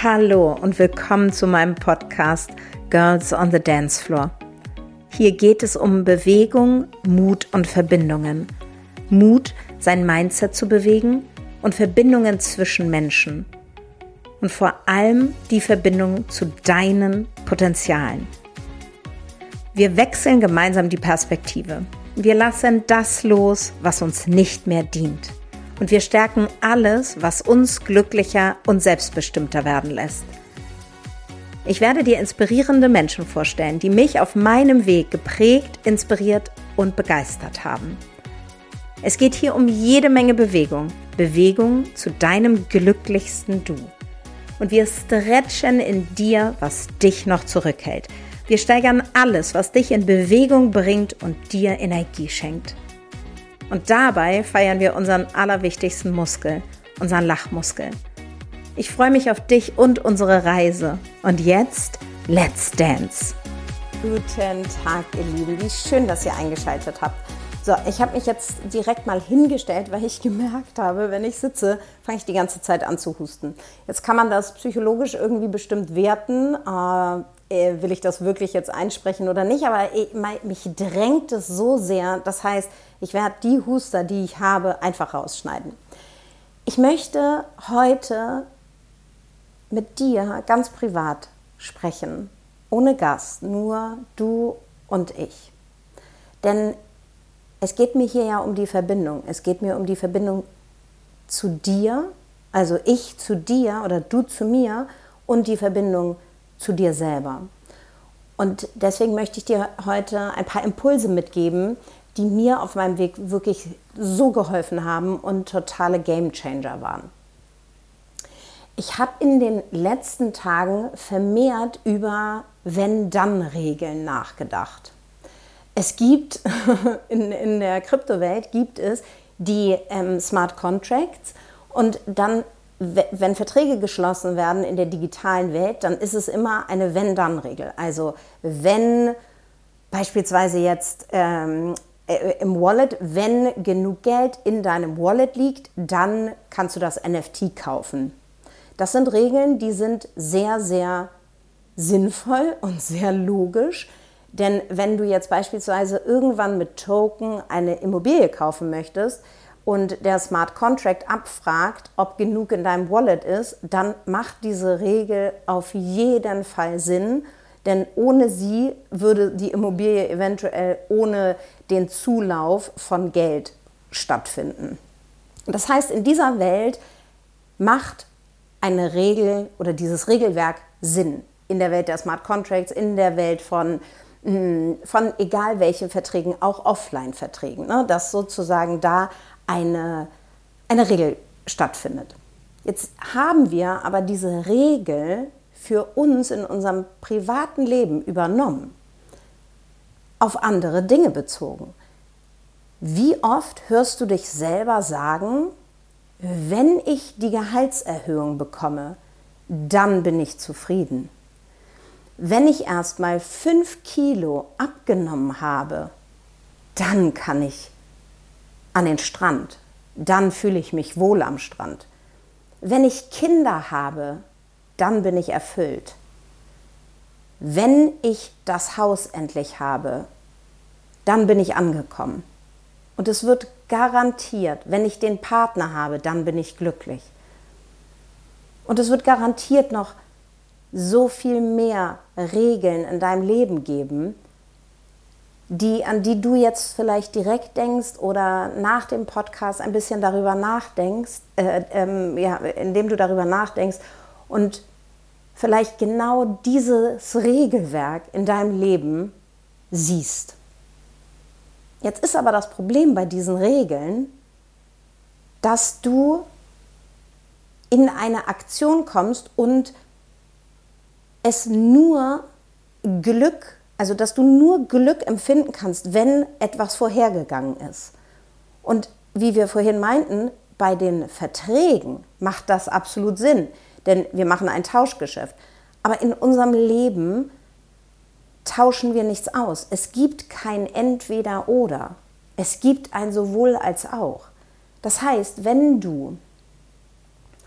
Hallo und willkommen zu meinem Podcast Girls on the Dance Floor. Hier geht es um Bewegung, Mut und Verbindungen. Mut, sein Mindset zu bewegen und Verbindungen zwischen Menschen. Und vor allem die Verbindung zu deinen Potenzialen. Wir wechseln gemeinsam die Perspektive. Wir lassen das los, was uns nicht mehr dient und wir stärken alles, was uns glücklicher und selbstbestimmter werden lässt. Ich werde dir inspirierende Menschen vorstellen, die mich auf meinem Weg geprägt, inspiriert und begeistert haben. Es geht hier um jede Menge Bewegung, Bewegung zu deinem glücklichsten Du. Und wir stretchen in dir, was dich noch zurückhält. Wir steigern alles, was dich in Bewegung bringt und dir Energie schenkt. Und dabei feiern wir unseren allerwichtigsten Muskel, unseren Lachmuskel. Ich freue mich auf dich und unsere Reise. Und jetzt, let's dance! Guten Tag, ihr Lieben. Wie schön, dass ihr eingeschaltet habt. So, ich habe mich jetzt direkt mal hingestellt, weil ich gemerkt habe, wenn ich sitze, fange ich die ganze Zeit an zu husten. Jetzt kann man das psychologisch irgendwie bestimmt werten. Äh, äh will ich das wirklich jetzt einsprechen oder nicht? Aber ich, mich drängt es so sehr. Das heißt, ich werde die Huster, die ich habe, einfach rausschneiden. Ich möchte heute mit dir ganz privat sprechen, ohne Gast, nur du und ich. Denn es geht mir hier ja um die Verbindung. Es geht mir um die Verbindung zu dir, also ich zu dir oder du zu mir und die Verbindung zu dir selber. Und deswegen möchte ich dir heute ein paar Impulse mitgeben, die mir auf meinem Weg wirklich so geholfen haben und totale Game Changer waren. Ich habe in den letzten Tagen vermehrt über Wenn-Dann-Regeln nachgedacht. Es gibt in, in der Kryptowelt gibt es die ähm, Smart Contracts und dann, wenn Verträge geschlossen werden in der digitalen Welt, dann ist es immer eine Wenn-Dann-Regel. Also wenn beispielsweise jetzt ähm, äh, im Wallet, wenn genug Geld in deinem Wallet liegt, dann kannst du das NFT kaufen. Das sind Regeln, die sind sehr, sehr sinnvoll und sehr logisch. Denn wenn du jetzt beispielsweise irgendwann mit Token eine Immobilie kaufen möchtest und der Smart Contract abfragt, ob genug in deinem Wallet ist, dann macht diese Regel auf jeden Fall Sinn denn ohne sie würde die Immobilie eventuell ohne den Zulauf von Geld stattfinden. Das heißt, in dieser Welt macht eine Regel oder dieses Regelwerk Sinn. In der Welt der Smart Contracts, in der Welt von, von egal welchen Verträgen, auch Offline-Verträgen, ne, dass sozusagen da eine, eine Regel stattfindet. Jetzt haben wir aber diese Regel für uns in unserem privaten Leben übernommen, auf andere Dinge bezogen. Wie oft hörst du dich selber sagen, wenn ich die Gehaltserhöhung bekomme, dann bin ich zufrieden. Wenn ich erst mal fünf Kilo abgenommen habe, dann kann ich an den Strand, dann fühle ich mich wohl am Strand. Wenn ich Kinder habe, dann bin ich erfüllt. Wenn ich das Haus endlich habe, dann bin ich angekommen. Und es wird garantiert, wenn ich den Partner habe, dann bin ich glücklich. Und es wird garantiert noch so viel mehr Regeln in deinem Leben geben, die, an die du jetzt vielleicht direkt denkst oder nach dem Podcast ein bisschen darüber nachdenkst, äh, ähm, ja, indem du darüber nachdenkst und vielleicht genau dieses Regelwerk in deinem Leben siehst. Jetzt ist aber das Problem bei diesen Regeln, dass du in eine Aktion kommst und es nur Glück, also dass du nur Glück empfinden kannst, wenn etwas vorhergegangen ist. Und wie wir vorhin meinten, bei den Verträgen macht das absolut Sinn denn wir machen ein Tauschgeschäft. Aber in unserem Leben tauschen wir nichts aus. Es gibt kein Entweder oder. Es gibt ein sowohl als auch. Das heißt, wenn du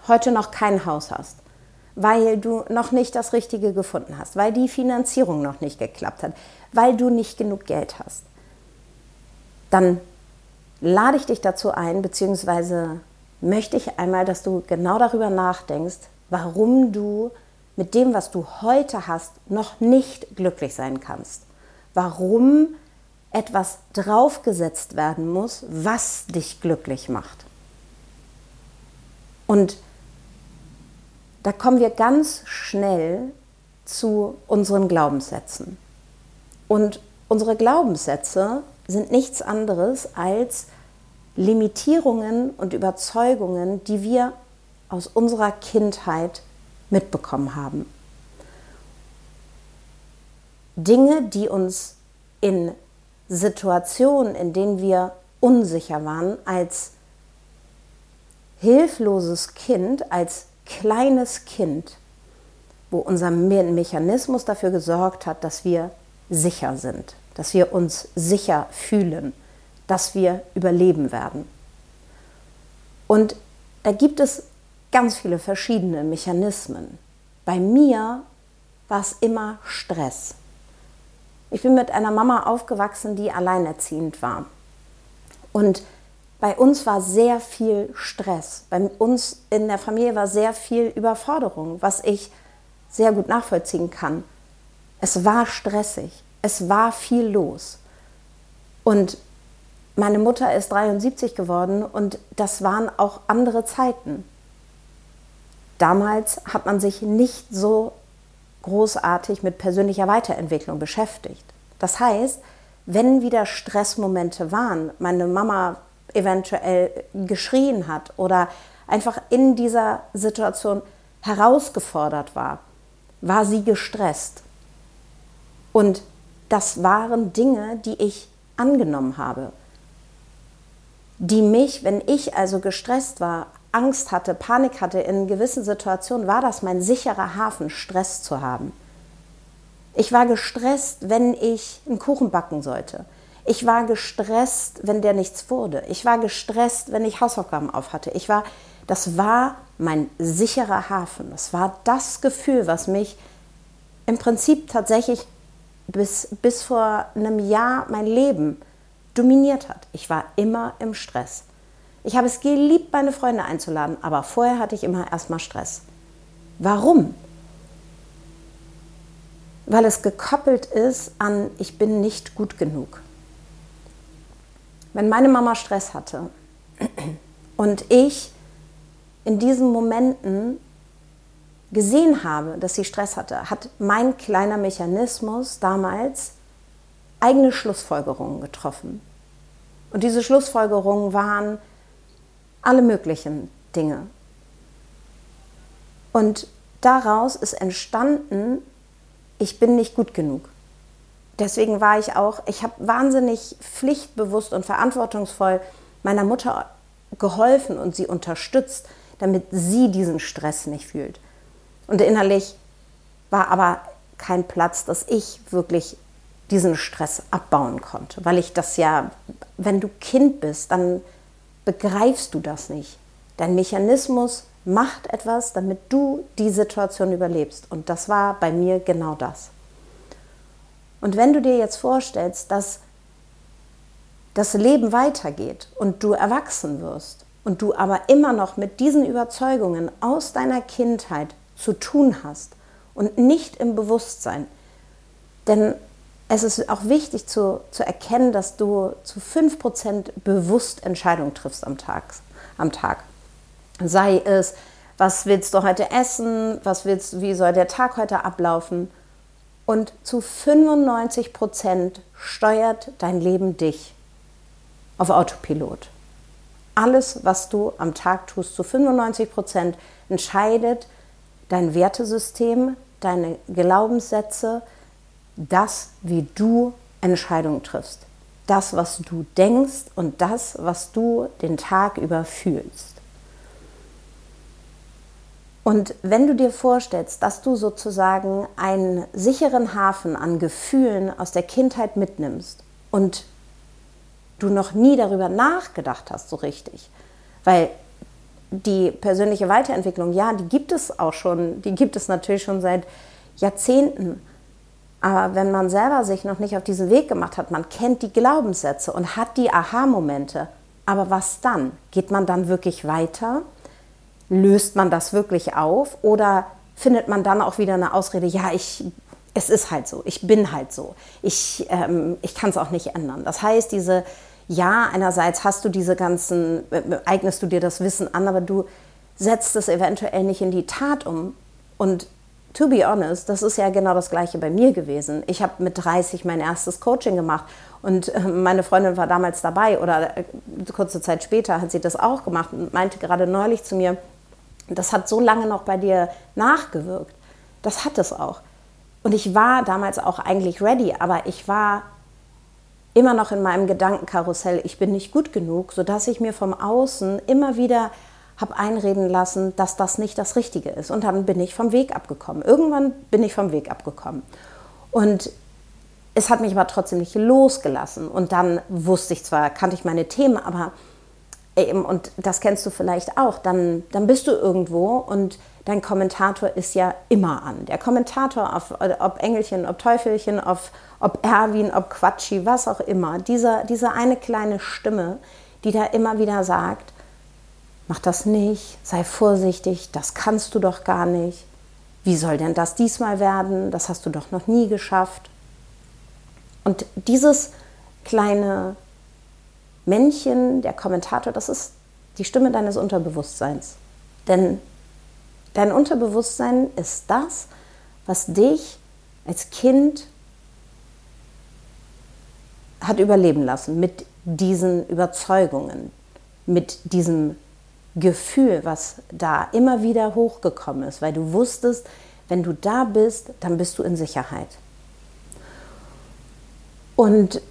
heute noch kein Haus hast, weil du noch nicht das Richtige gefunden hast, weil die Finanzierung noch nicht geklappt hat, weil du nicht genug Geld hast, dann lade ich dich dazu ein, beziehungsweise möchte ich einmal, dass du genau darüber nachdenkst, warum du mit dem, was du heute hast, noch nicht glücklich sein kannst. Warum etwas draufgesetzt werden muss, was dich glücklich macht. Und da kommen wir ganz schnell zu unseren Glaubenssätzen. Und unsere Glaubenssätze sind nichts anderes als Limitierungen und Überzeugungen, die wir aus unserer Kindheit mitbekommen haben. Dinge, die uns in Situationen, in denen wir unsicher waren, als hilfloses Kind, als kleines Kind, wo unser Mechanismus dafür gesorgt hat, dass wir sicher sind, dass wir uns sicher fühlen, dass wir überleben werden. Und da gibt es ganz viele verschiedene Mechanismen. Bei mir war es immer Stress. Ich bin mit einer Mama aufgewachsen, die alleinerziehend war. Und bei uns war sehr viel Stress. Bei uns in der Familie war sehr viel Überforderung, was ich sehr gut nachvollziehen kann. Es war stressig. Es war viel los. Und meine Mutter ist 73 geworden und das waren auch andere Zeiten. Damals hat man sich nicht so großartig mit persönlicher Weiterentwicklung beschäftigt. Das heißt, wenn wieder Stressmomente waren, meine Mama eventuell geschrien hat oder einfach in dieser Situation herausgefordert war, war sie gestresst. Und das waren Dinge, die ich angenommen habe, die mich, wenn ich also gestresst war, Angst hatte, Panik hatte in gewissen Situationen, war das mein sicherer Hafen, Stress zu haben. Ich war gestresst, wenn ich einen Kuchen backen sollte. Ich war gestresst, wenn der nichts wurde. Ich war gestresst, wenn ich Hausaufgaben auf hatte. Ich war, das war mein sicherer Hafen. Das war das Gefühl, was mich im Prinzip tatsächlich bis, bis vor einem Jahr mein Leben dominiert hat. Ich war immer im Stress. Ich habe es geliebt, meine Freunde einzuladen, aber vorher hatte ich immer erstmal Stress. Warum? Weil es gekoppelt ist an, ich bin nicht gut genug. Wenn meine Mama Stress hatte und ich in diesen Momenten gesehen habe, dass sie Stress hatte, hat mein kleiner Mechanismus damals eigene Schlussfolgerungen getroffen. Und diese Schlussfolgerungen waren, alle möglichen Dinge. Und daraus ist entstanden, ich bin nicht gut genug. Deswegen war ich auch, ich habe wahnsinnig pflichtbewusst und verantwortungsvoll meiner Mutter geholfen und sie unterstützt, damit sie diesen Stress nicht fühlt. Und innerlich war aber kein Platz, dass ich wirklich diesen Stress abbauen konnte, weil ich das ja, wenn du Kind bist, dann begreifst du das nicht. Dein Mechanismus macht etwas, damit du die Situation überlebst. Und das war bei mir genau das. Und wenn du dir jetzt vorstellst, dass das Leben weitergeht und du erwachsen wirst und du aber immer noch mit diesen Überzeugungen aus deiner Kindheit zu tun hast und nicht im Bewusstsein, denn es ist auch wichtig zu, zu erkennen, dass du zu 5% bewusst Entscheidungen triffst am Tag, am Tag. Sei es, was willst du heute essen, was willst, wie soll der Tag heute ablaufen. Und zu 95% steuert dein Leben dich auf Autopilot. Alles, was du am Tag tust, zu 95% entscheidet dein Wertesystem, deine Glaubenssätze, das, wie du Entscheidungen triffst. Das, was du denkst und das, was du den Tag über fühlst. Und wenn du dir vorstellst, dass du sozusagen einen sicheren Hafen an Gefühlen aus der Kindheit mitnimmst und du noch nie darüber nachgedacht hast so richtig, weil die persönliche Weiterentwicklung, ja, die gibt es auch schon, die gibt es natürlich schon seit Jahrzehnten. Aber wenn man selber sich noch nicht auf diesen Weg gemacht hat, man kennt die Glaubenssätze und hat die Aha-Momente, aber was dann? Geht man dann wirklich weiter? Löst man das wirklich auf? Oder findet man dann auch wieder eine Ausrede, ja, ich, es ist halt so, ich bin halt so, ich, ähm, ich kann es auch nicht ändern. Das heißt, diese, ja, einerseits hast du diese ganzen, äh, eignest du dir das Wissen an, aber du setzt es eventuell nicht in die Tat um. Und to be honest, das ist ja genau das gleiche bei mir gewesen. Ich habe mit 30 mein erstes Coaching gemacht und äh, meine Freundin war damals dabei oder äh, kurze Zeit später hat sie das auch gemacht und meinte gerade neulich zu mir, das hat so lange noch bei dir nachgewirkt. Das hat es auch. Und ich war damals auch eigentlich ready, aber ich war immer noch in meinem Gedankenkarussell, ich bin nicht gut genug, sodass ich mir vom Außen immer wieder habe einreden lassen, dass das nicht das Richtige ist. Und dann bin ich vom Weg abgekommen. Irgendwann bin ich vom Weg abgekommen. Und es hat mich aber trotzdem nicht losgelassen. Und dann wusste ich zwar, kannte ich meine Themen, aber eben, und das kennst du vielleicht auch, dann, dann bist du irgendwo und dein Kommentator ist ja immer an. Der Kommentator, auf, ob Engelchen, ob Teufelchen, auf, ob Erwin, ob Quatschi, was auch immer, diese, diese eine kleine Stimme, die da immer wieder sagt, mach das nicht, sei vorsichtig, das kannst du doch gar nicht. Wie soll denn das diesmal werden? Das hast du doch noch nie geschafft. Und dieses kleine Männchen, der Kommentator, das ist die Stimme deines Unterbewusstseins. Denn dein Unterbewusstsein ist das, was dich als Kind hat überleben lassen mit diesen Überzeugungen, mit diesem Gefühl, was da immer wieder hochgekommen ist, weil du wusstest, wenn du da bist, dann bist du in Sicherheit. Und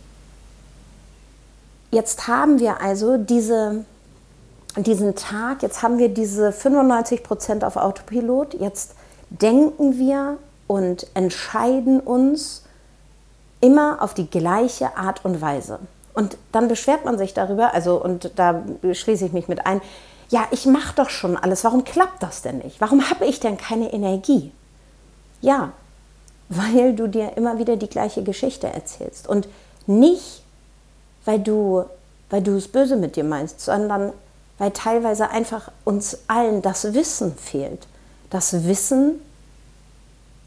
jetzt haben wir also diese, diesen Tag, jetzt haben wir diese 95 Prozent auf Autopilot, jetzt denken wir und entscheiden uns immer auf die gleiche Art und Weise. Und dann beschwert man sich darüber, also und da schließe ich mich mit ein, ja, ich mache doch schon alles, warum klappt das denn nicht? Warum habe ich denn keine Energie? Ja, weil du dir immer wieder die gleiche Geschichte erzählst und nicht, weil du, weil du es böse mit dir meinst, sondern weil teilweise einfach uns allen das Wissen fehlt. Das Wissen,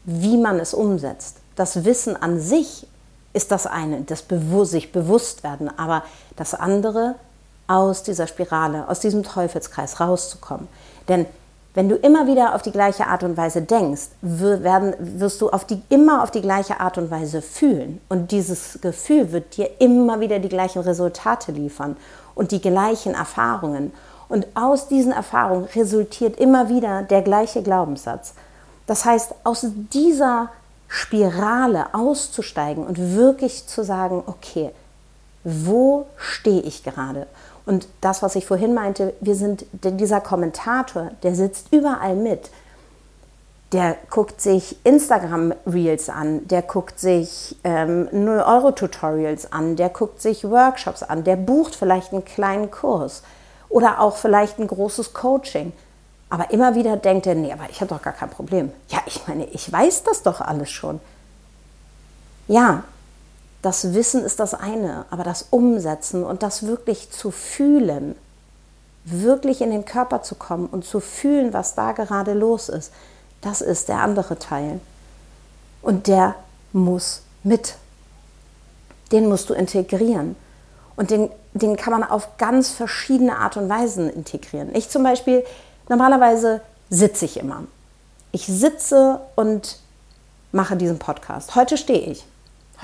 wie man es umsetzt. Das Wissen an sich ist das eine, das Bewu sich bewusst werden, aber das andere, aus dieser Spirale, aus diesem Teufelskreis rauszukommen. Denn wenn du immer wieder auf die gleiche Art und Weise denkst, werden, wirst du auf die, immer auf die gleiche Art und Weise fühlen. Und dieses Gefühl wird dir immer wieder die gleichen Resultate liefern und die gleichen Erfahrungen. Und aus diesen Erfahrungen resultiert immer wieder der gleiche Glaubenssatz. Das heißt, aus dieser Spirale auszusteigen und wirklich zu sagen, okay, wo stehe ich gerade? Und das, was ich vorhin meinte, wir sind dieser Kommentator, der sitzt überall mit. Der guckt sich Instagram-Reels an, der guckt sich ähm, 0-Euro-Tutorials an, der guckt sich Workshops an, der bucht vielleicht einen kleinen Kurs oder auch vielleicht ein großes Coaching. Aber immer wieder denkt er, nee, aber ich habe doch gar kein Problem. Ja, ich meine, ich weiß das doch alles schon. Ja, das Wissen ist das eine, aber das Umsetzen und das wirklich zu fühlen, wirklich in den Körper zu kommen und zu fühlen, was da gerade los ist, das ist der andere Teil. Und der muss mit. Den musst du integrieren. Und den, den kann man auf ganz verschiedene Art und Weisen integrieren. Ich zum Beispiel, normalerweise sitze ich immer. Ich sitze und mache diesen Podcast. Heute stehe ich.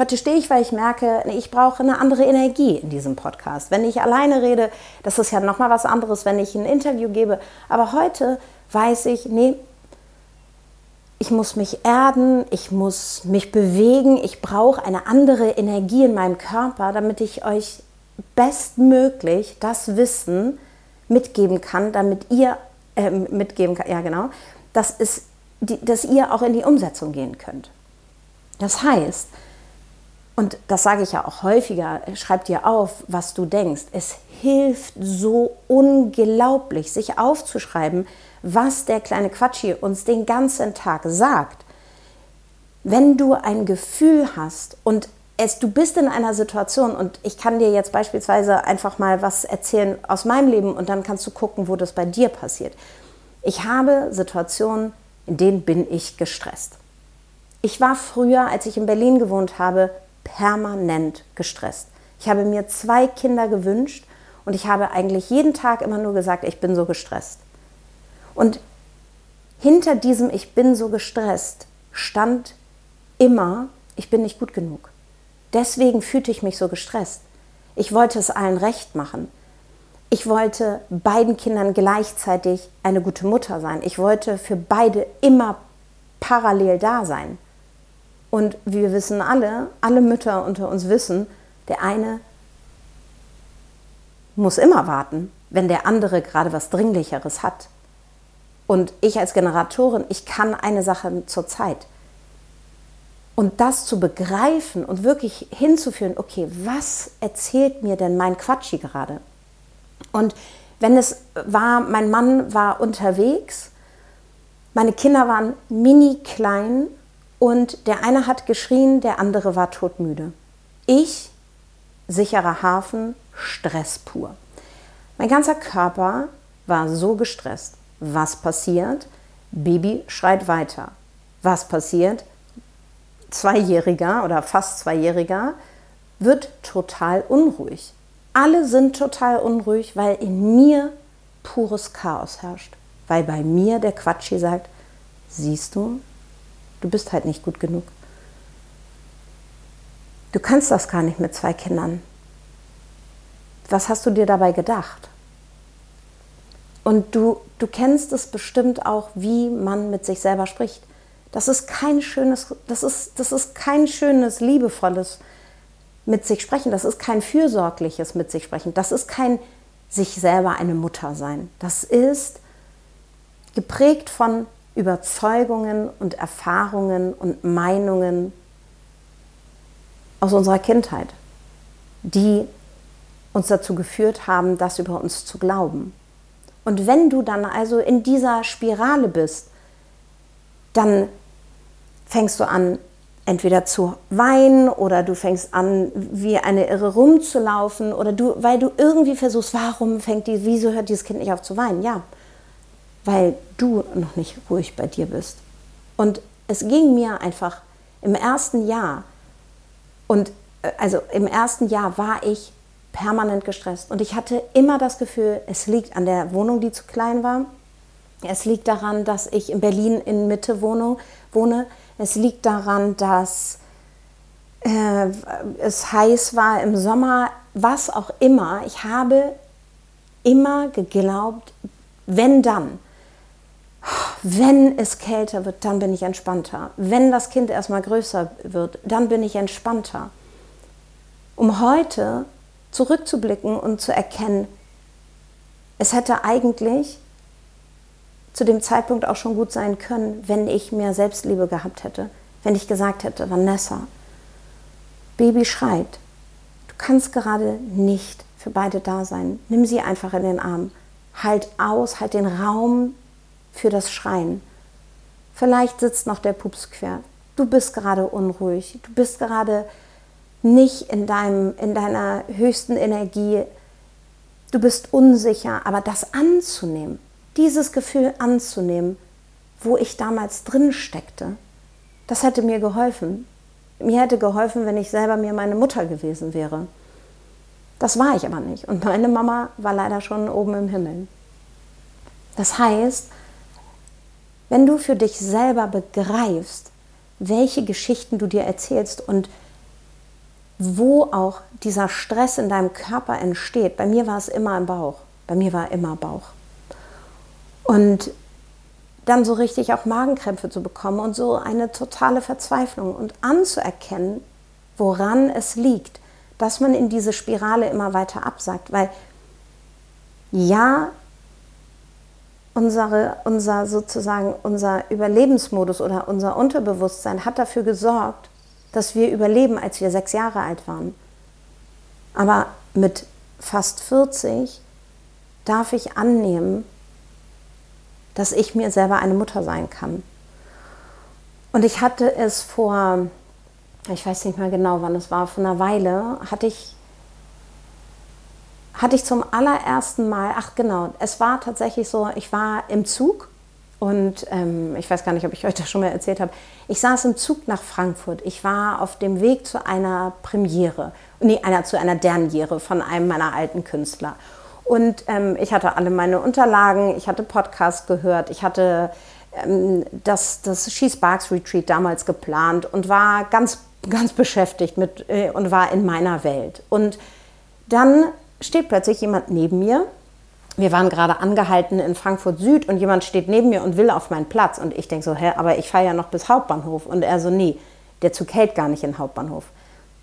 Heute stehe ich, weil ich merke, ich brauche eine andere Energie in diesem Podcast. Wenn ich alleine rede, das ist ja nochmal was anderes, wenn ich ein Interview gebe. Aber heute weiß ich, nee, ich muss mich erden, ich muss mich bewegen, ich brauche eine andere Energie in meinem Körper, damit ich euch bestmöglich das Wissen mitgeben kann, damit ihr äh, mitgeben kann, ja genau, dass, es, dass ihr auch in die Umsetzung gehen könnt. Das heißt, Und das sage ich ja auch häufiger, schreib dir auf, was du denkst. Es hilft so unglaublich, sich aufzuschreiben, was der kleine Quatschi uns den ganzen Tag sagt. Wenn du ein Gefühl hast und es, du bist in einer Situation und ich kann dir jetzt beispielsweise einfach mal was erzählen aus meinem Leben und dann kannst du gucken, wo das bei dir passiert. Ich habe Situationen, in denen bin ich gestresst. Ich war früher, als ich in Berlin gewohnt habe, permanent gestresst. Ich habe mir zwei Kinder gewünscht und ich habe eigentlich jeden Tag immer nur gesagt, ich bin so gestresst. Und hinter diesem Ich bin so gestresst stand immer, ich bin nicht gut genug. Deswegen fühlte ich mich so gestresst. Ich wollte es allen recht machen. Ich wollte beiden Kindern gleichzeitig eine gute Mutter sein. Ich wollte für beide immer parallel da sein. Und wir wissen alle, alle Mütter unter uns wissen, der eine muss immer warten, wenn der andere gerade was Dringlicheres hat. Und ich als Generatorin, ich kann eine Sache zur Zeit. Und das zu begreifen und wirklich hinzuführen, okay, was erzählt mir denn mein Quatschi gerade? Und wenn es war, mein Mann war unterwegs, meine Kinder waren mini klein und der eine hat geschrien, der andere war todmüde. Ich, sicherer Hafen, Stress pur. Mein ganzer Körper war so gestresst. Was passiert? Baby schreit weiter. Was passiert? Zweijähriger oder fast Zweijähriger wird total unruhig. Alle sind total unruhig, weil in mir pures Chaos herrscht. Weil bei mir der Quatschi sagt, siehst du, du bist halt nicht gut genug. Du kannst das gar nicht mit zwei Kindern. Was hast du dir dabei gedacht? Und du, du kennst es bestimmt auch, wie man mit sich selber spricht. Das ist kein schönes, das ist, das ist kein schönes, liebevolles mit sich sprechen. Das ist kein fürsorgliches mit sich sprechen. Das ist kein sich selber eine Mutter sein. Das ist geprägt von Überzeugungen und Erfahrungen und Meinungen aus unserer Kindheit, die uns dazu geführt haben, das über uns zu glauben. Und wenn du dann also in dieser Spirale bist, dann fängst du an, entweder zu weinen oder du fängst an, wie eine Irre rumzulaufen oder du, weil du irgendwie versuchst, warum fängt die, wieso hört dieses Kind nicht auf zu weinen? Ja, weil du noch nicht ruhig bei dir bist. Und es ging mir einfach im ersten Jahr und äh, also im ersten Jahr war ich permanent gestresst und ich hatte immer das Gefühl, es liegt an der Wohnung, die zu klein war. Es liegt daran, dass ich in Berlin in Mitte Wohnung, wohne. Es liegt daran, dass äh, es heiß war im Sommer, was auch immer. Ich habe immer geglaubt, wenn dann, wenn es kälter wird, dann bin ich entspannter. Wenn das Kind erstmal größer wird, dann bin ich entspannter. Um heute zurückzublicken und zu erkennen, es hätte eigentlich zu dem Zeitpunkt auch schon gut sein können, wenn ich mehr Selbstliebe gehabt hätte, wenn ich gesagt hätte, Vanessa, Baby schreit, du kannst gerade nicht für beide da sein, nimm sie einfach in den Arm, halt aus, halt den Raum für das Schreien. Vielleicht sitzt noch der Pups quer, du bist gerade unruhig, du bist gerade nicht in, deinem, in deiner höchsten Energie, du bist unsicher, aber das anzunehmen, dieses Gefühl anzunehmen, wo ich damals drin steckte, das hätte mir geholfen. Mir hätte geholfen, wenn ich selber mir meine Mutter gewesen wäre. Das war ich aber nicht. Und meine Mama war leider schon oben im Himmel. Das heißt, wenn du für dich selber begreifst, welche Geschichten du dir erzählst und wo auch dieser Stress in deinem Körper entsteht, bei mir war es immer im Bauch. Bei mir war immer Bauch. Und dann so richtig auch Magenkrämpfe zu bekommen und so eine totale Verzweiflung und anzuerkennen, woran es liegt, dass man in diese Spirale immer weiter absagt. Weil ja, unsere, unser sozusagen unser Überlebensmodus oder unser Unterbewusstsein hat dafür gesorgt, dass wir überleben, als wir sechs Jahre alt waren. Aber mit fast 40 darf ich annehmen, dass ich mir selber eine Mutter sein kann. Und ich hatte es vor, ich weiß nicht mehr genau, wann es war, vor einer Weile, hatte ich, hatte ich zum allerersten Mal, ach genau, es war tatsächlich so, ich war im Zug und ähm, ich weiß gar nicht, ob ich euch das schon mal erzählt habe. Ich saß im Zug nach Frankfurt. Ich war auf dem Weg zu einer Premiere, nee, einer, zu einer Derniere von einem meiner alten Künstler. Und ähm, ich hatte alle meine Unterlagen, ich hatte Podcast gehört, ich hatte ähm, das, das She Sparks Retreat damals geplant und war ganz, ganz beschäftigt mit äh, und war in meiner Welt. Und dann steht plötzlich jemand neben mir. Wir waren gerade angehalten in Frankfurt Süd und jemand steht neben mir und will auf meinen Platz. Und ich denke so, hä, aber ich fahre ja noch bis Hauptbahnhof. Und er so, nee, der Zug hält gar nicht in Hauptbahnhof.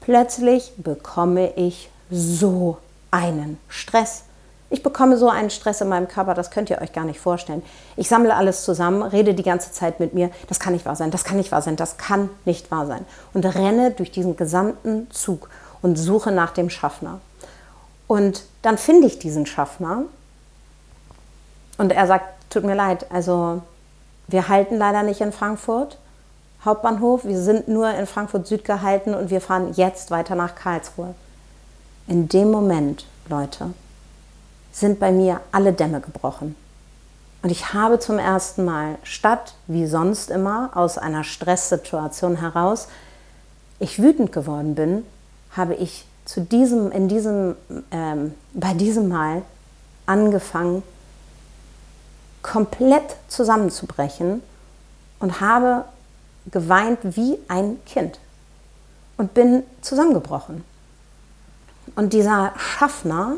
Plötzlich bekomme ich so einen Stress. Ich bekomme so einen Stress in meinem Körper, das könnt ihr euch gar nicht vorstellen. Ich sammle alles zusammen, rede die ganze Zeit mit mir, das kann nicht wahr sein, das kann nicht wahr sein, das kann nicht wahr sein. Und renne durch diesen gesamten Zug und suche nach dem Schaffner. Und dann finde ich diesen Schaffner und er sagt, tut mir leid, also wir halten leider nicht in Frankfurt Hauptbahnhof, wir sind nur in Frankfurt Süd gehalten und wir fahren jetzt weiter nach Karlsruhe. In dem Moment, Leute, sind bei mir alle Dämme gebrochen. Und ich habe zum ersten Mal, statt wie sonst immer aus einer Stresssituation heraus, ich wütend geworden bin, habe ich zu diesem, in diesem, ähm, bei diesem Mal angefangen, komplett zusammenzubrechen und habe geweint wie ein Kind und bin zusammengebrochen. Und dieser Schaffner,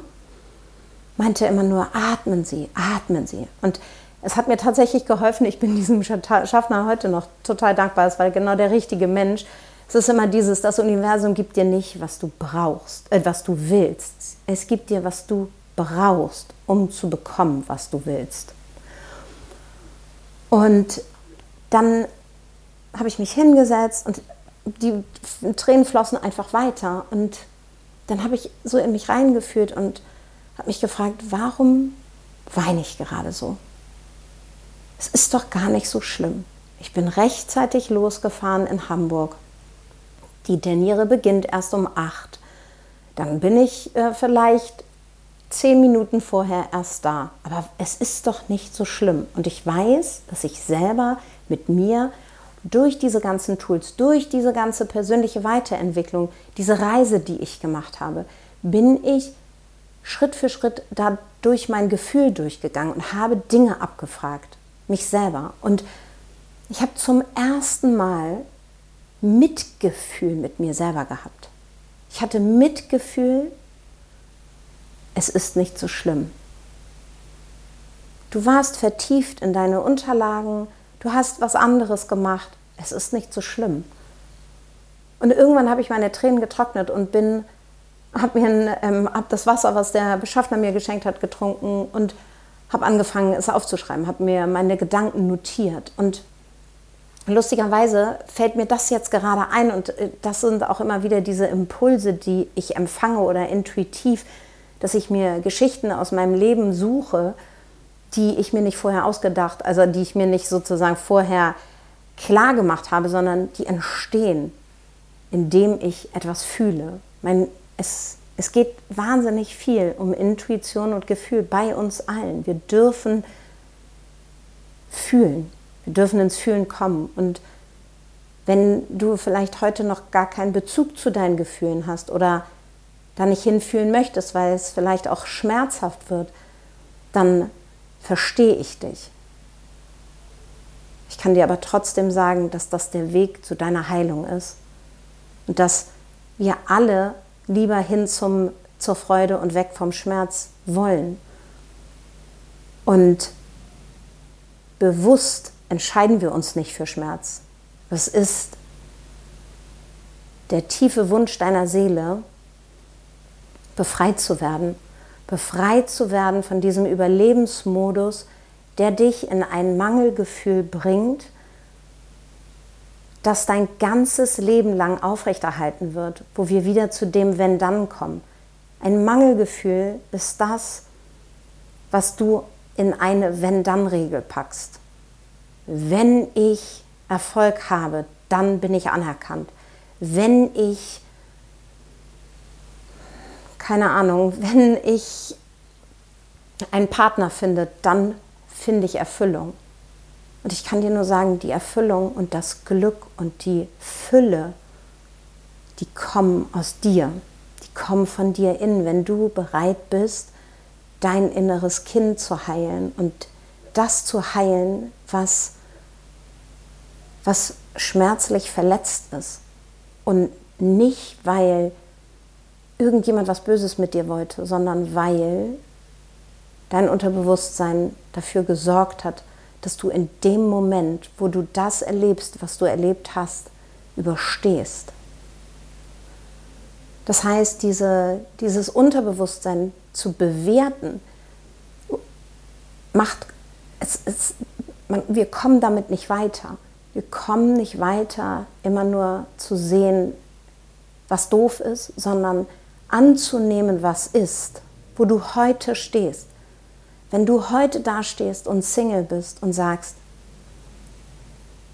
meinte immer nur, atmen Sie, atmen Sie. Und es hat mir tatsächlich geholfen. Ich bin diesem Schaffner heute noch total dankbar. Es war genau der richtige Mensch. Es ist immer dieses, das Universum gibt dir nicht, was du brauchst, äh, was du willst. Es gibt dir, was du brauchst, um zu bekommen, was du willst. Und dann habe ich mich hingesetzt und die Tränen flossen einfach weiter. Und dann habe ich so in mich reingefühlt und habe mich gefragt, warum weine ich gerade so? Es ist doch gar nicht so schlimm. Ich bin rechtzeitig losgefahren in Hamburg. Die Derniere beginnt erst um acht. Dann bin ich äh, vielleicht zehn Minuten vorher erst da. Aber es ist doch nicht so schlimm. Und ich weiß, dass ich selber mit mir durch diese ganzen Tools, durch diese ganze persönliche Weiterentwicklung, diese Reise, die ich gemacht habe, bin ich Schritt für Schritt da durch mein Gefühl durchgegangen und habe Dinge abgefragt, mich selber. Und ich habe zum ersten Mal Mitgefühl mit mir selber gehabt. Ich hatte Mitgefühl, es ist nicht so schlimm. Du warst vertieft in deine Unterlagen, du hast was anderes gemacht, es ist nicht so schlimm. Und irgendwann habe ich meine Tränen getrocknet und bin habe mir ähm, hab das Wasser, was der Beschaffner mir geschenkt hat, getrunken und habe angefangen, es aufzuschreiben, habe mir meine Gedanken notiert. Und lustigerweise fällt mir das jetzt gerade ein und äh, das sind auch immer wieder diese Impulse, die ich empfange oder intuitiv, dass ich mir Geschichten aus meinem Leben suche, die ich mir nicht vorher ausgedacht, also die ich mir nicht sozusagen vorher klar gemacht habe, sondern die entstehen, indem ich etwas fühle. Mein es, es geht wahnsinnig viel um Intuition und Gefühl bei uns allen. Wir dürfen fühlen. Wir dürfen ins Fühlen kommen. Und wenn du vielleicht heute noch gar keinen Bezug zu deinen Gefühlen hast oder da nicht hinfühlen möchtest, weil es vielleicht auch schmerzhaft wird, dann verstehe ich dich. Ich kann dir aber trotzdem sagen, dass das der Weg zu deiner Heilung ist und dass wir alle lieber hin zum, zur Freude und weg vom Schmerz wollen. Und bewusst entscheiden wir uns nicht für Schmerz. Das ist der tiefe Wunsch deiner Seele, befreit zu werden, befreit zu werden von diesem Überlebensmodus, der dich in ein Mangelgefühl bringt, das dein ganzes Leben lang aufrechterhalten wird, wo wir wieder zu dem Wenn dann kommen. Ein Mangelgefühl ist das, was du in eine Wenn dann Regel packst. Wenn ich Erfolg habe, dann bin ich anerkannt. Wenn ich keine Ahnung, wenn ich einen Partner finde, dann finde ich Erfüllung. Und ich kann dir nur sagen, die Erfüllung und das Glück und die Fülle, die kommen aus dir. Die kommen von dir innen, wenn du bereit bist, dein inneres Kind zu heilen und das zu heilen, was, was schmerzlich verletzt ist. Und nicht, weil irgendjemand was Böses mit dir wollte, sondern weil dein Unterbewusstsein dafür gesorgt hat, dass du in dem Moment, wo du das erlebst, was du erlebt hast, überstehst. Das heißt, diese, dieses Unterbewusstsein zu bewerten, macht es, es man, wir kommen damit nicht weiter. Wir kommen nicht weiter, immer nur zu sehen, was doof ist, sondern anzunehmen, was ist, wo du heute stehst. Wenn du heute dastehst und Single bist und sagst,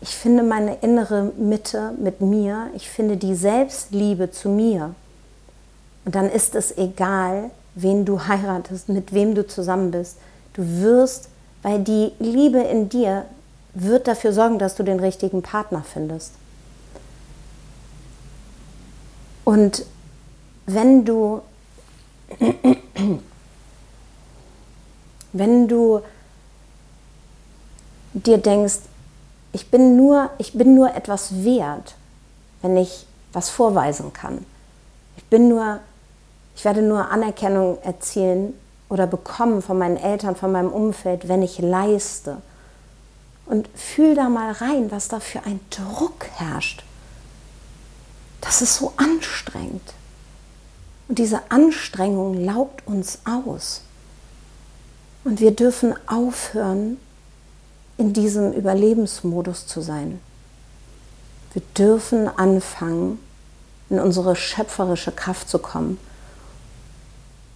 ich finde meine innere Mitte mit mir, ich finde die Selbstliebe zu mir. Und dann ist es egal, wen du heiratest, mit wem du zusammen bist. Du wirst, weil die Liebe in dir wird dafür sorgen, dass du den richtigen Partner findest. Und wenn du wenn du dir denkst, ich bin nur, ich bin nur etwas wert, wenn ich was vorweisen kann. Ich bin nur, ich werde nur Anerkennung erzielen oder bekommen von meinen Eltern, von meinem Umfeld, wenn ich leiste. Und fühl da mal rein, was da für ein Druck herrscht. Das ist so anstrengend. Und diese Anstrengung laugt uns aus. Und wir dürfen aufhören, in diesem Überlebensmodus zu sein. Wir dürfen anfangen, in unsere schöpferische Kraft zu kommen.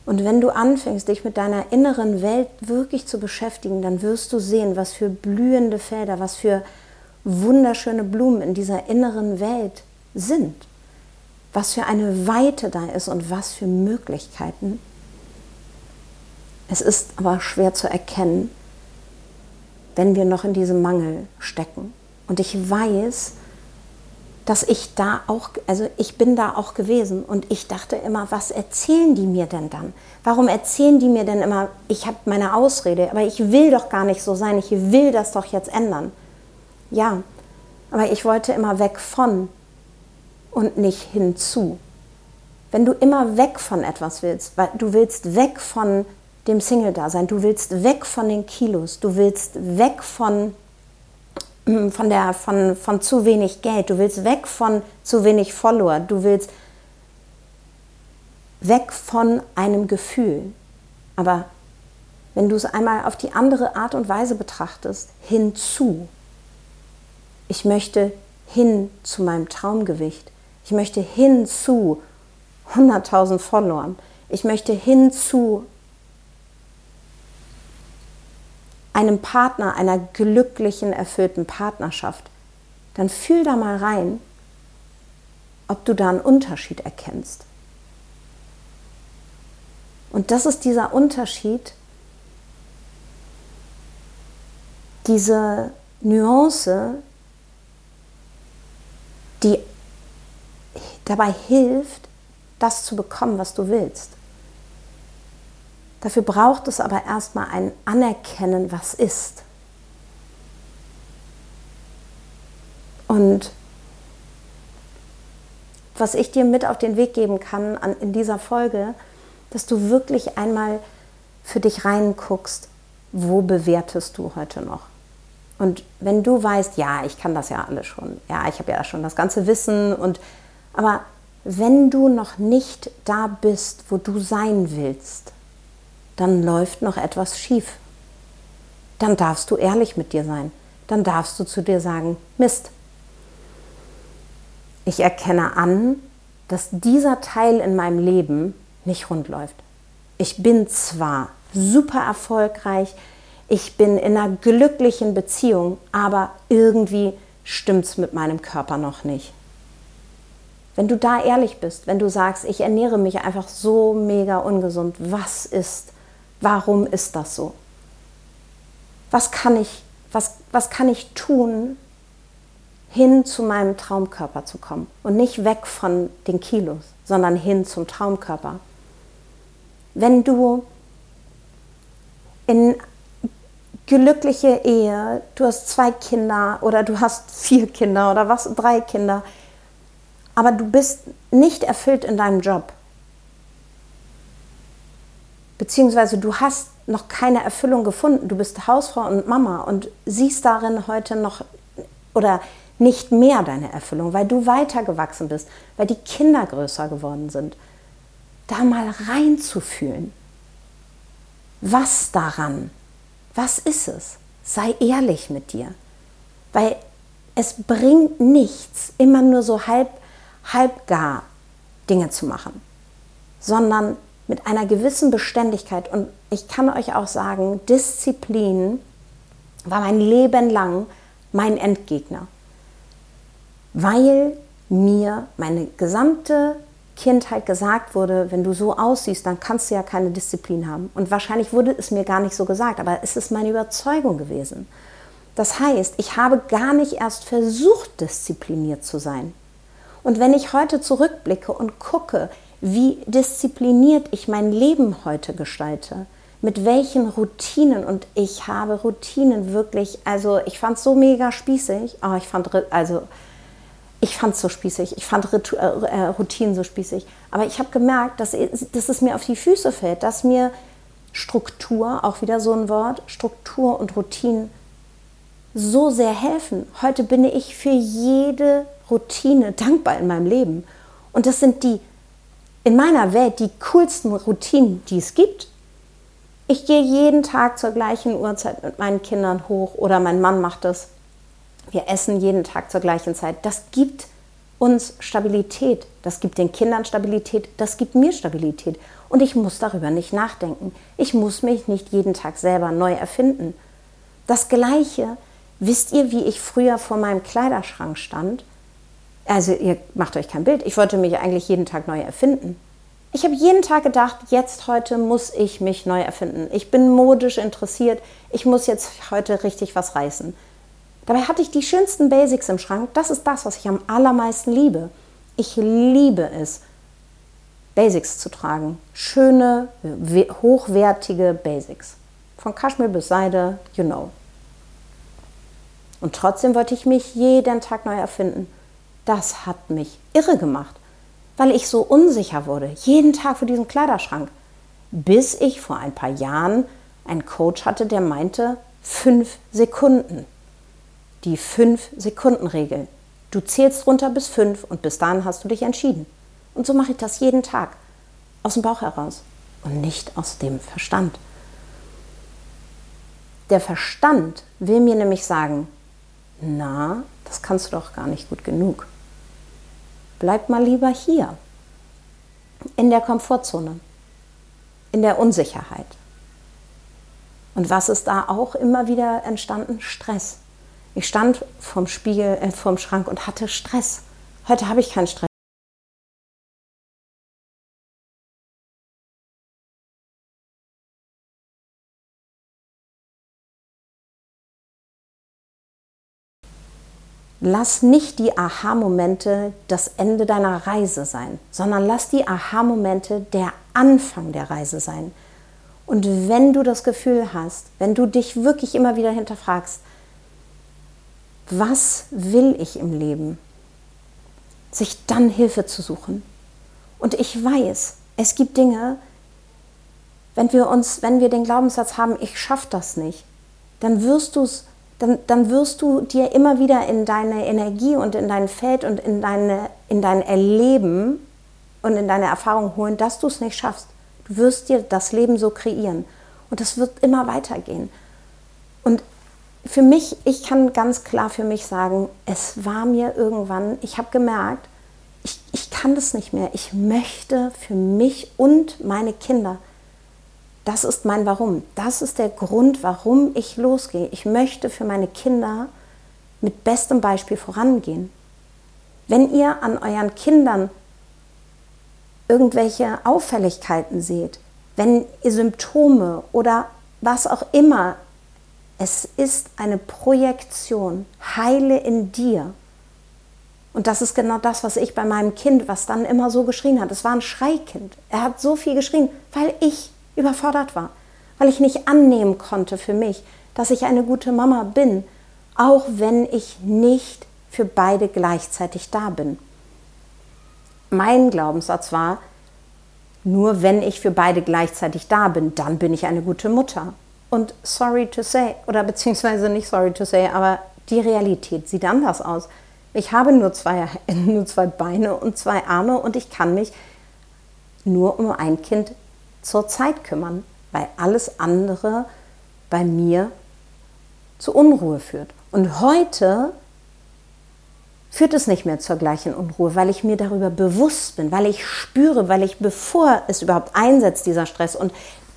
Und wenn du anfängst, dich mit deiner inneren Welt wirklich zu beschäftigen, dann wirst du sehen, was für blühende Felder, was für wunderschöne Blumen in dieser inneren Welt sind. Was für eine Weite da ist und was für Möglichkeiten. Es ist aber schwer zu erkennen, wenn wir noch in diesem Mangel stecken. Und ich weiß, dass ich da auch, also ich bin da auch gewesen und ich dachte immer, was erzählen die mir denn dann? Warum erzählen die mir denn immer, ich habe meine Ausrede, aber ich will doch gar nicht so sein, ich will das doch jetzt ändern. Ja, aber ich wollte immer weg von und nicht hinzu. Wenn du immer weg von etwas willst, weil du willst weg von dem Single-Dasein. Du willst weg von den Kilos, du willst weg von, von, der, von, von zu wenig Geld, du willst weg von zu wenig Follower, du willst weg von einem Gefühl. Aber wenn du es einmal auf die andere Art und Weise betrachtest, hinzu. Ich möchte hin zu meinem Traumgewicht. Ich möchte hin zu 100.000 Followern. Ich möchte hin zu einem Partner, einer glücklichen, erfüllten Partnerschaft, dann fühl da mal rein, ob du da einen Unterschied erkennst. Und das ist dieser Unterschied, diese Nuance, die dabei hilft, das zu bekommen, was du willst. Dafür braucht es aber erstmal ein Anerkennen, was ist. Und was ich dir mit auf den Weg geben kann an, in dieser Folge, dass du wirklich einmal für dich reinguckst, wo bewertest du heute noch? Und wenn du weißt, ja, ich kann das ja alles schon, ja, ich habe ja schon das ganze Wissen und aber wenn du noch nicht da bist, wo du sein willst, dann läuft noch etwas schief. Dann darfst du ehrlich mit dir sein. Dann darfst du zu dir sagen, Mist, Ich erkenne an, dass dieser Teil in meinem Leben nicht rund läuft. Ich bin zwar super erfolgreich, ich bin in einer glücklichen Beziehung, aber irgendwie stimmt es mit meinem Körper noch nicht. Wenn du da ehrlich bist, wenn du sagst, ich ernähre mich einfach so mega ungesund, was ist, warum ist das so? Was kann ich, was, was kann ich tun, hin zu meinem Traumkörper zu kommen und nicht weg von den Kilos, sondern hin zum Traumkörper? Wenn du in glückliche Ehe, du hast zwei Kinder oder du hast vier Kinder oder was, drei Kinder, aber du bist nicht erfüllt in deinem Job. Beziehungsweise du hast noch keine Erfüllung gefunden. Du bist Hausfrau und Mama und siehst darin heute noch oder nicht mehr deine Erfüllung, weil du weitergewachsen bist, weil die Kinder größer geworden sind. Da mal reinzufühlen. Was daran was ist es? Sei ehrlich mit dir. Weil es bringt nichts, immer nur so halb, halb gar Dinge zu machen, sondern mit einer gewissen Beständigkeit. Und ich kann euch auch sagen, Disziplin war mein Leben lang mein Endgegner, weil mir meine gesamte Kindheit gesagt wurde, wenn du so aussiehst, dann kannst du ja keine Disziplin haben. Und wahrscheinlich wurde es mir gar nicht so gesagt, aber es ist meine Überzeugung gewesen. Das heißt, ich habe gar nicht erst versucht, diszipliniert zu sein. Und wenn ich heute zurückblicke und gucke, wie diszipliniert ich mein Leben heute gestalte, mit welchen Routinen und ich habe Routinen wirklich, also ich fand es so mega spießig, oh, ich fand also ich fand es so spießig, ich fand Ritu äh, äh, Routinen so spießig. Aber ich habe gemerkt, dass, dass es mir auf die Füße fällt, dass mir Struktur, auch wieder so ein Wort, Struktur und Routinen so sehr helfen. Heute bin ich für jede Routine dankbar in meinem Leben. Und das sind die in meiner Welt die coolsten Routinen, die es gibt. Ich gehe jeden Tag zur gleichen Uhrzeit mit meinen Kindern hoch oder mein Mann macht das wir essen jeden Tag zur gleichen Zeit. Das gibt uns Stabilität. Das gibt den Kindern Stabilität. Das gibt mir Stabilität. Und ich muss darüber nicht nachdenken. Ich muss mich nicht jeden Tag selber neu erfinden. Das Gleiche, wisst ihr, wie ich früher vor meinem Kleiderschrank stand? Also ihr macht euch kein Bild. Ich wollte mich eigentlich jeden Tag neu erfinden. Ich habe jeden Tag gedacht, jetzt heute muss ich mich neu erfinden. Ich bin modisch interessiert. Ich muss jetzt heute richtig was reißen. Dabei hatte ich die schönsten Basics im Schrank. Das ist das, was ich am allermeisten liebe. Ich liebe es, Basics zu tragen. Schöne, hochwertige Basics. Von Kaschmir bis Seide, you know. Und trotzdem wollte ich mich jeden Tag neu erfinden. Das hat mich irre gemacht, weil ich so unsicher wurde, jeden Tag für diesen Kleiderschrank. Bis ich vor ein paar Jahren einen Coach hatte, der meinte, fünf Sekunden die 5-Sekunden-Regel. Du zählst runter bis 5 und bis dahin hast du dich entschieden. Und so mache ich das jeden Tag. Aus dem Bauch heraus und nicht aus dem Verstand. Der Verstand will mir nämlich sagen, na, das kannst du doch gar nicht gut genug. Bleib mal lieber hier, in der Komfortzone, in der Unsicherheit. Und was ist da auch immer wieder entstanden? Stress. Ich stand vorm Spiegel, äh, vorm Schrank und hatte Stress. Heute habe ich keinen Stress. Lass nicht die Aha-Momente das Ende deiner Reise sein, sondern lass die Aha-Momente der Anfang der Reise sein. Und wenn du das Gefühl hast, wenn du dich wirklich immer wieder hinterfragst, was will ich im Leben? Sich dann Hilfe zu suchen. Und ich weiß, es gibt Dinge, wenn wir uns, wenn wir den Glaubenssatz haben, ich schaffe das nicht, dann wirst du dann, dann wirst du dir immer wieder in deine Energie und in dein Feld und in, deine, in dein Erleben und in deine Erfahrung holen, dass du es nicht schaffst. Du wirst dir das Leben so kreieren. Und das wird immer weitergehen. Und für mich, ich kann ganz klar für mich sagen, es war mir irgendwann, ich habe gemerkt, kann das nicht mehr. Ich möchte für mich und meine Kinder. Das ist mein Warum. Das ist der Grund, warum ich losgehe. Ich möchte für meine Kinder mit bestem Beispiel vorangehen. Wenn ihr an euren Kindern irgendwelche Auffälligkeiten seht, wenn ihr Symptome oder was auch immer, es ist eine Projektion. Heile in dir. Und das ist genau das, was ich bei meinem Kind, was dann immer so geschrien hat. Es war ein Schreikind. Er hat so viel geschrien, weil ich überfordert war, weil ich nicht annehmen konnte für mich, dass ich eine gute Mama bin, auch wenn ich nicht für beide gleichzeitig da bin. Mein Glaubenssatz war, nur wenn ich für beide gleichzeitig da bin, dann bin ich eine gute Mutter. Und sorry to say, oder beziehungsweise nicht sorry to say, aber die Realität sieht anders aus. Ich habe nur zwei, nur zwei Beine und zwei Arme und ich kann mich nur um ein Kind zur Zeit kümmern, weil alles andere bei mir zu Unruhe führt. Und heute führt es nicht mehr zur gleichen Unruhe, weil ich mir darüber bewusst bin, weil ich spüre, weil ich, bevor es überhaupt einsetzt, dieser Stress, und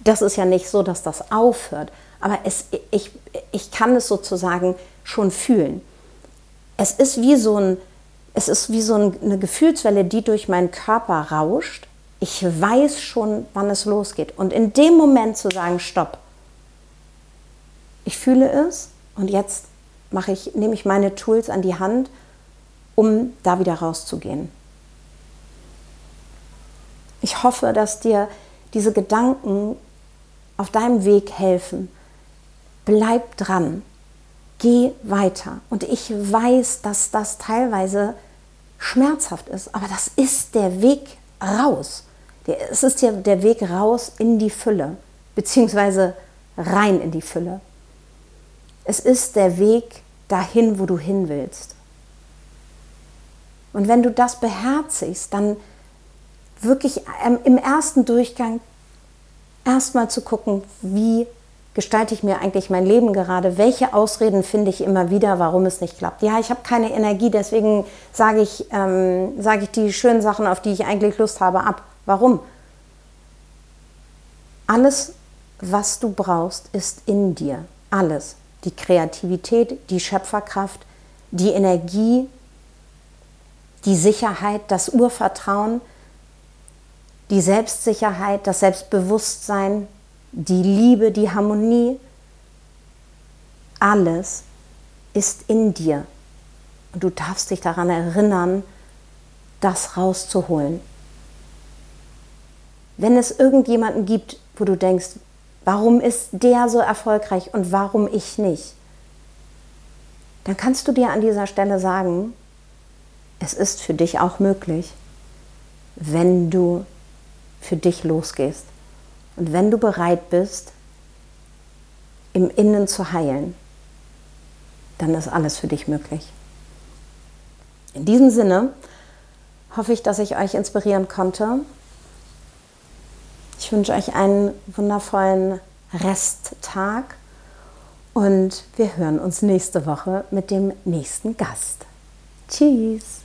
das ist ja nicht so, dass das aufhört, aber es, ich, ich kann es sozusagen schon fühlen. Es ist wie so, ein, es ist wie so eine Gefühlswelle, die durch meinen Körper rauscht. Ich weiß schon, wann es losgeht. Und in dem Moment zu sagen, stopp. Ich fühle es und jetzt mache ich, nehme ich meine Tools an die Hand um da wieder rauszugehen. Ich hoffe, dass dir diese Gedanken auf deinem Weg helfen. Bleib dran, geh weiter. Und ich weiß, dass das teilweise schmerzhaft ist, aber das ist der Weg raus. Es ist ja der Weg raus in die Fülle, beziehungsweise rein in die Fülle. Es ist der Weg dahin, wo du hin willst. Und wenn du das beherzigst, dann wirklich im ersten Durchgang erstmal zu gucken, wie gestalte ich mir eigentlich mein Leben gerade? Welche Ausreden finde ich immer wieder, warum es nicht klappt? Ja, ich habe keine Energie, deswegen sage ich, ähm, sage ich die schönen Sachen, auf die ich eigentlich Lust habe, ab. Warum? Alles, was du brauchst, ist in dir. Alles. Die Kreativität, die Schöpferkraft, die Energie, die Sicherheit, das Urvertrauen, die Selbstsicherheit, das Selbstbewusstsein, die Liebe, die Harmonie, alles ist in dir. Und du darfst dich daran erinnern, das rauszuholen. Wenn es irgendjemanden gibt, wo du denkst, warum ist der so erfolgreich und warum ich nicht, dann kannst du dir an dieser Stelle sagen, es ist für dich auch möglich, wenn du für dich losgehst und wenn du bereit bist, im Innen zu heilen, dann ist alles für dich möglich. In diesem Sinne hoffe ich, dass ich euch inspirieren konnte. Ich wünsche euch einen wundervollen Resttag und wir hören uns nächste Woche mit dem nächsten Gast. Tschüss!